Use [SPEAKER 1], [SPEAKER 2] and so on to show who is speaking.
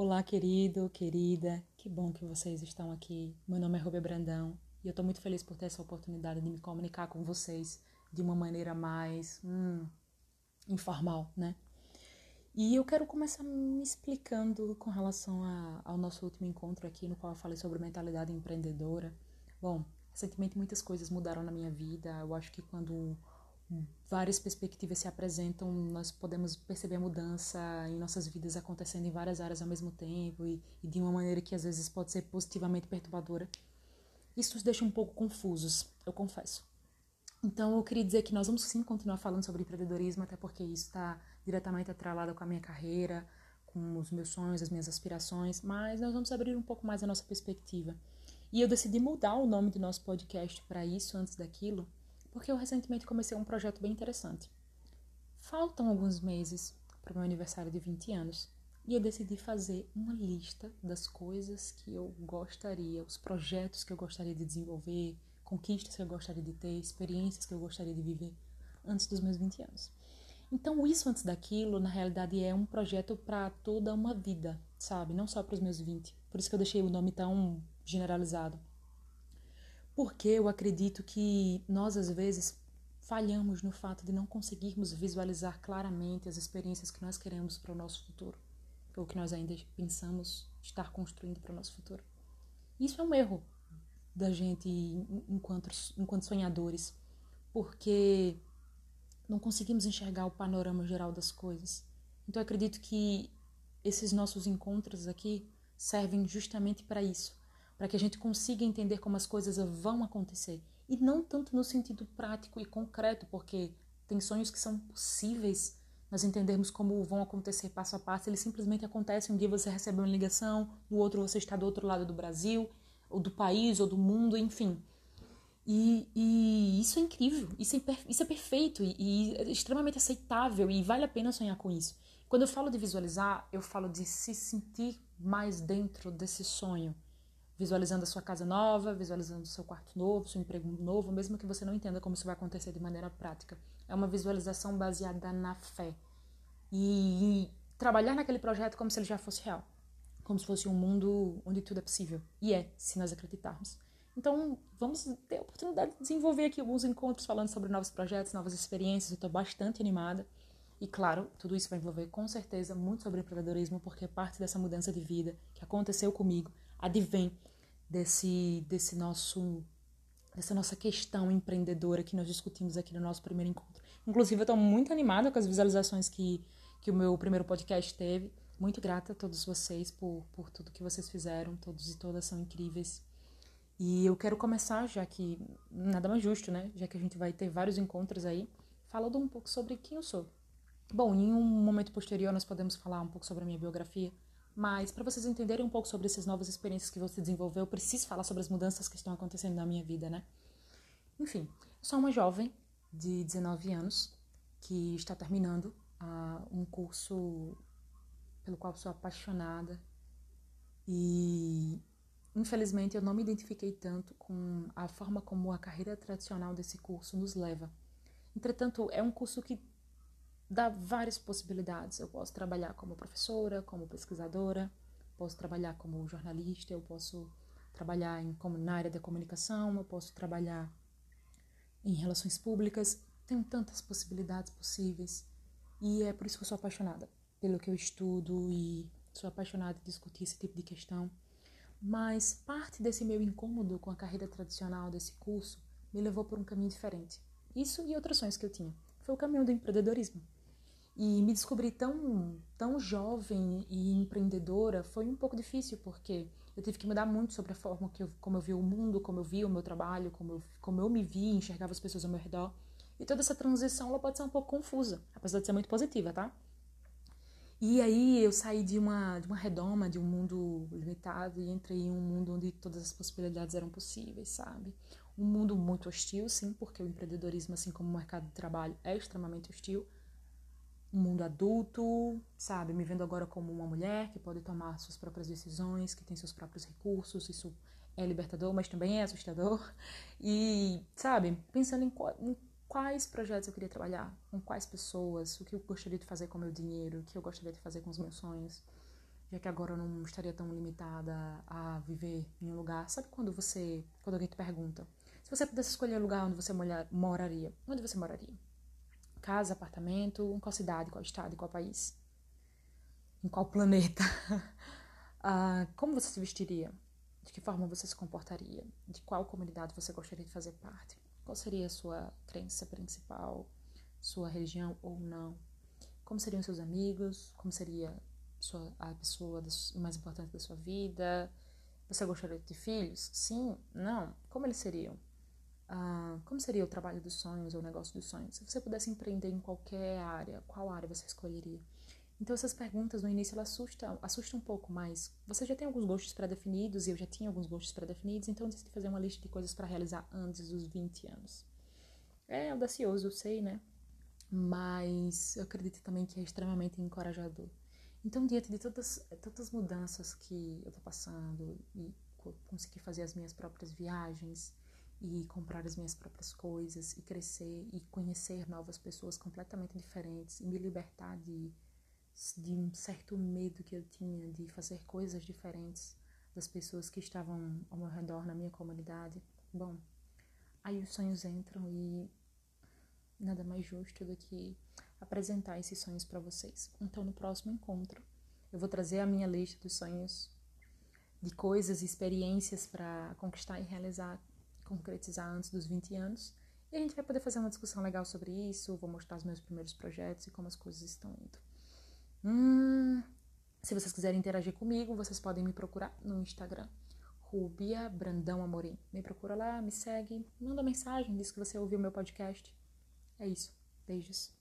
[SPEAKER 1] Olá, querido, querida, que bom que vocês estão aqui. Meu nome é Rubia Brandão e eu estou muito feliz por ter essa oportunidade de me comunicar com vocês de uma maneira mais hum, informal, né? E eu quero começar me explicando com relação a, ao nosso último encontro aqui, no qual eu falei sobre mentalidade empreendedora. Bom, recentemente muitas coisas mudaram na minha vida. Eu acho que quando várias perspectivas se apresentam, nós podemos perceber mudança em nossas vidas acontecendo em várias áreas ao mesmo tempo e, e de uma maneira que às vezes pode ser positivamente perturbadora. Isso nos deixa um pouco confusos, eu confesso. Então, eu queria dizer que nós vamos sim continuar falando sobre empreendedorismo, até porque isso está diretamente atrelado com a minha carreira, com os meus sonhos, as minhas aspirações, mas nós vamos abrir um pouco mais a nossa perspectiva. E eu decidi mudar o nome do nosso podcast para isso antes daquilo, porque eu recentemente comecei um projeto bem interessante. Faltam alguns meses para o meu aniversário de 20 anos e eu decidi fazer uma lista das coisas que eu gostaria, os projetos que eu gostaria de desenvolver, conquistas que eu gostaria de ter, experiências que eu gostaria de viver antes dos meus 20 anos. Então, isso antes daquilo, na realidade, é um projeto para toda uma vida, sabe? Não só para os meus 20. Por isso que eu deixei o nome tão generalizado porque eu acredito que nós, às vezes, falhamos no fato de não conseguirmos visualizar claramente as experiências que nós queremos para o nosso futuro, ou que nós ainda pensamos estar construindo para o nosso futuro. Isso é um erro da gente enquanto, enquanto sonhadores, porque não conseguimos enxergar o panorama geral das coisas. Então, acredito que esses nossos encontros aqui servem justamente para isso para que a gente consiga entender como as coisas vão acontecer. E não tanto no sentido prático e concreto, porque tem sonhos que são possíveis nós entendermos como vão acontecer passo a passo, eles simplesmente acontecem. Um dia você recebe uma ligação, no outro você está do outro lado do Brasil, ou do país, ou do mundo, enfim. E, e isso é incrível, isso é, isso é perfeito e, e é extremamente aceitável e vale a pena sonhar com isso. Quando eu falo de visualizar, eu falo de se sentir mais dentro desse sonho visualizando a sua casa nova, visualizando o seu quarto novo, seu emprego novo, mesmo que você não entenda como isso vai acontecer de maneira prática. É uma visualização baseada na fé. E, e trabalhar naquele projeto como se ele já fosse real. Como se fosse um mundo onde tudo é possível. E é, se nós acreditarmos. Então, vamos ter a oportunidade de desenvolver aqui alguns encontros falando sobre novos projetos, novas experiências. Eu estou bastante animada. E claro, tudo isso vai envolver com certeza muito sobre empreendedorismo, porque parte dessa mudança de vida que aconteceu comigo advém desse, desse nosso dessa nossa questão empreendedora que nós discutimos aqui no nosso primeiro encontro. Inclusive, eu estou muito animada com as visualizações que, que o meu primeiro podcast teve. Muito grata a todos vocês por, por tudo que vocês fizeram. Todos e todas são incríveis. E eu quero começar, já que nada mais justo, né? Já que a gente vai ter vários encontros aí, falando um pouco sobre quem eu sou. Bom, em um momento posterior nós podemos falar um pouco sobre a minha biografia, mas para vocês entenderem um pouco sobre essas novas experiências que você desenvolveu, eu preciso falar sobre as mudanças que estão acontecendo na minha vida, né? Enfim, sou uma jovem de 19 anos que está terminando uh, um curso pelo qual sou apaixonada e infelizmente eu não me identifiquei tanto com a forma como a carreira tradicional desse curso nos leva. Entretanto, é um curso que dá várias possibilidades. Eu posso trabalhar como professora, como pesquisadora, posso trabalhar como jornalista, eu posso trabalhar em, como, na área da comunicação, eu posso trabalhar em relações públicas. Tenho tantas possibilidades possíveis e é por isso que eu sou apaixonada pelo que eu estudo e sou apaixonada em discutir esse tipo de questão. Mas parte desse meu incômodo com a carreira tradicional desse curso me levou por um caminho diferente. Isso e outros sonhos que eu tinha. Foi o caminho do empreendedorismo. E me descobrir tão, tão jovem e empreendedora foi um pouco difícil, porque eu tive que mudar muito sobre a forma que eu, como eu vi o mundo, como eu vi o meu trabalho, como eu, como eu me vi, enxergava as pessoas ao meu redor. E toda essa transição ela pode ser um pouco confusa, apesar de ser muito positiva, tá? E aí eu saí de uma, de uma redoma, de um mundo limitado, e entrei em um mundo onde todas as possibilidades eram possíveis, sabe? Um mundo muito hostil, sim, porque o empreendedorismo, assim como o mercado de trabalho, é extremamente hostil um mundo adulto, sabe? Me vendo agora como uma mulher que pode tomar suas próprias decisões, que tem seus próprios recursos, isso é libertador, mas também é assustador. E, sabe, pensando em, em quais projetos eu queria trabalhar, com quais pessoas, o que eu gostaria de fazer com o meu dinheiro, o que eu gostaria de fazer com os meus sonhos. já que agora eu não estaria tão limitada a viver em um lugar. Sabe quando você, quando alguém te pergunta, se você pudesse escolher o lugar onde você moraria, onde você moraria? Casa, apartamento, em qual cidade, qual estado, qual país? Em qual planeta? ah, como você se vestiria? De que forma você se comportaria? De qual comunidade você gostaria de fazer parte? Qual seria a sua crença principal? Sua religião ou não? Como seriam seus amigos? Como seria sua, a pessoa mais importante da sua vida? Você gostaria de filhos? Sim? Não? Como eles seriam? Ah, como seria o trabalho dos sonhos ou o negócio dos sonhos? Se você pudesse empreender em qualquer área, qual área você escolheria? Então essas perguntas no início elas assustam, assustam um pouco, mas você já tem alguns gostos pré-definidos e eu já tinha alguns gostos pré-definidos, então eu decidi fazer uma lista de coisas para realizar antes dos 20 anos. É audacioso, eu sei, né? Mas eu acredito também que é extremamente encorajador. Então, diante de todas, tantas mudanças que eu tô passando e conseguir fazer as minhas próprias viagens e comprar as minhas próprias coisas e crescer e conhecer novas pessoas completamente diferentes e me libertar de de um certo medo que eu tinha de fazer coisas diferentes das pessoas que estavam ao meu redor na minha comunidade. Bom, aí os sonhos entram e nada mais justo do que apresentar esses sonhos para vocês. Então, no próximo encontro, eu vou trazer a minha lista dos sonhos de coisas e experiências para conquistar e realizar, concretizar antes dos 20 anos. E a gente vai poder fazer uma discussão legal sobre isso. Vou mostrar os meus primeiros projetos e como as coisas estão indo. Hum, se vocês quiserem interagir comigo, vocês podem me procurar no Instagram, Rubia Brandão Amorim. Me procura lá, me segue, manda mensagem, diz que você ouviu meu podcast. É isso. Beijos.